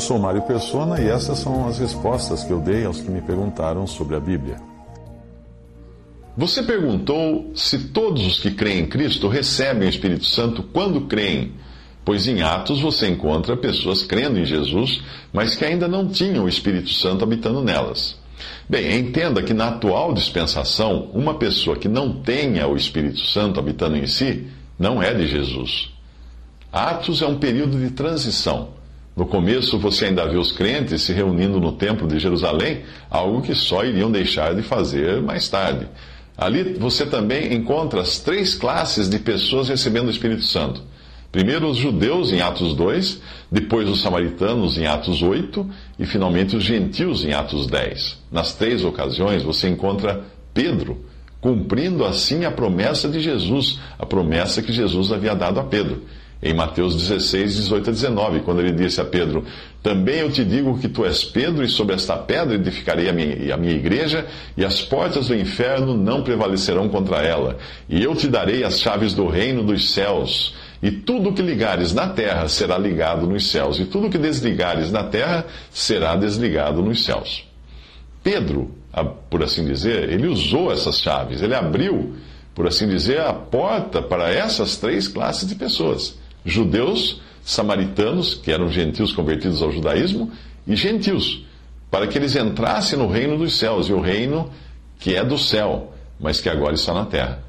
Eu sou Mário Persona e essas são as respostas que eu dei aos que me perguntaram sobre a Bíblia. Você perguntou se todos os que creem em Cristo recebem o Espírito Santo quando creem, pois em Atos você encontra pessoas crendo em Jesus, mas que ainda não tinham o Espírito Santo habitando nelas. Bem, entenda que na atual dispensação, uma pessoa que não tenha o Espírito Santo habitando em si não é de Jesus. Atos é um período de transição. No começo, você ainda vê os crentes se reunindo no Templo de Jerusalém, algo que só iriam deixar de fazer mais tarde. Ali você também encontra as três classes de pessoas recebendo o Espírito Santo. Primeiro os judeus em Atos 2, depois os samaritanos em Atos 8 e finalmente os gentios em Atos 10. Nas três ocasiões você encontra Pedro, cumprindo assim a promessa de Jesus, a promessa que Jesus havia dado a Pedro em Mateus 16, 18 a 19, quando ele disse a Pedro: Também eu te digo que tu és Pedro, e sobre esta pedra edificarei a minha, a minha igreja, e as portas do inferno não prevalecerão contra ela. E eu te darei as chaves do reino dos céus. E tudo o que ligares na terra será ligado nos céus, e tudo o que desligares na terra será desligado nos céus. Pedro, por assim dizer, ele usou essas chaves, ele abriu, por assim dizer, a porta para essas três classes de pessoas judeus, samaritanos, que eram gentios convertidos ao judaísmo, e gentios, para que eles entrassem no reino dos céus, e o reino que é do céu, mas que agora está na terra.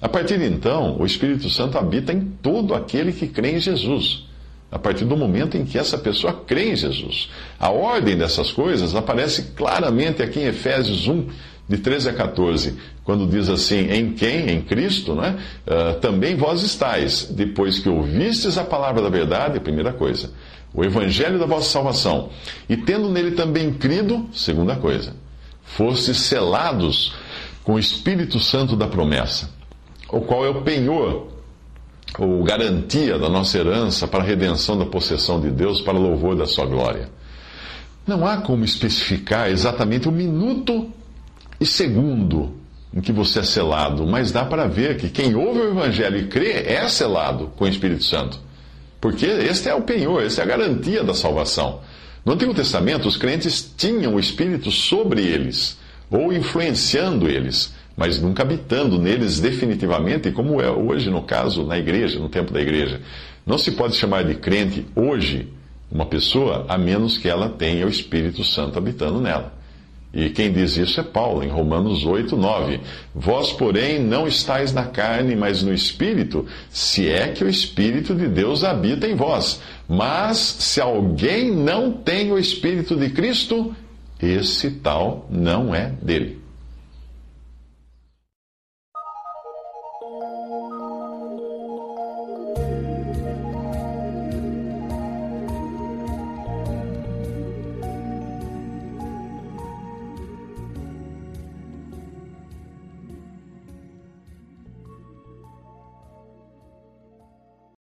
A partir de então, o Espírito Santo habita em todo aquele que crê em Jesus. A partir do momento em que essa pessoa crê em Jesus. A ordem dessas coisas aparece claramente aqui em Efésios 1, de 13 a 14, quando diz assim: Em quem? Em Cristo, né? Uh, também vós estáis, depois que ouvistes a palavra da verdade, primeira coisa, o evangelho da vossa salvação, e tendo nele também crido, segunda coisa, fostes selados com o Espírito Santo da promessa, o qual é o penhor ou garantia da nossa herança para a redenção da possessão de Deus, para louvor da sua glória. Não há como especificar exatamente o minuto e segundo em que você é selado, mas dá para ver que quem ouve o Evangelho e crê é selado com o Espírito Santo. Porque este é o penhor, esta é a garantia da salvação. No Antigo Testamento, os crentes tinham o Espírito sobre eles, ou influenciando eles, mas nunca habitando neles definitivamente, como é hoje no caso na igreja, no tempo da igreja. Não se pode chamar de crente hoje uma pessoa a menos que ela tenha o Espírito Santo habitando nela. E quem diz isso é Paulo, em Romanos 8, 9. Vós, porém, não estáis na carne, mas no Espírito, se é que o Espírito de Deus habita em vós. Mas, se alguém não tem o Espírito de Cristo, esse tal não é dele.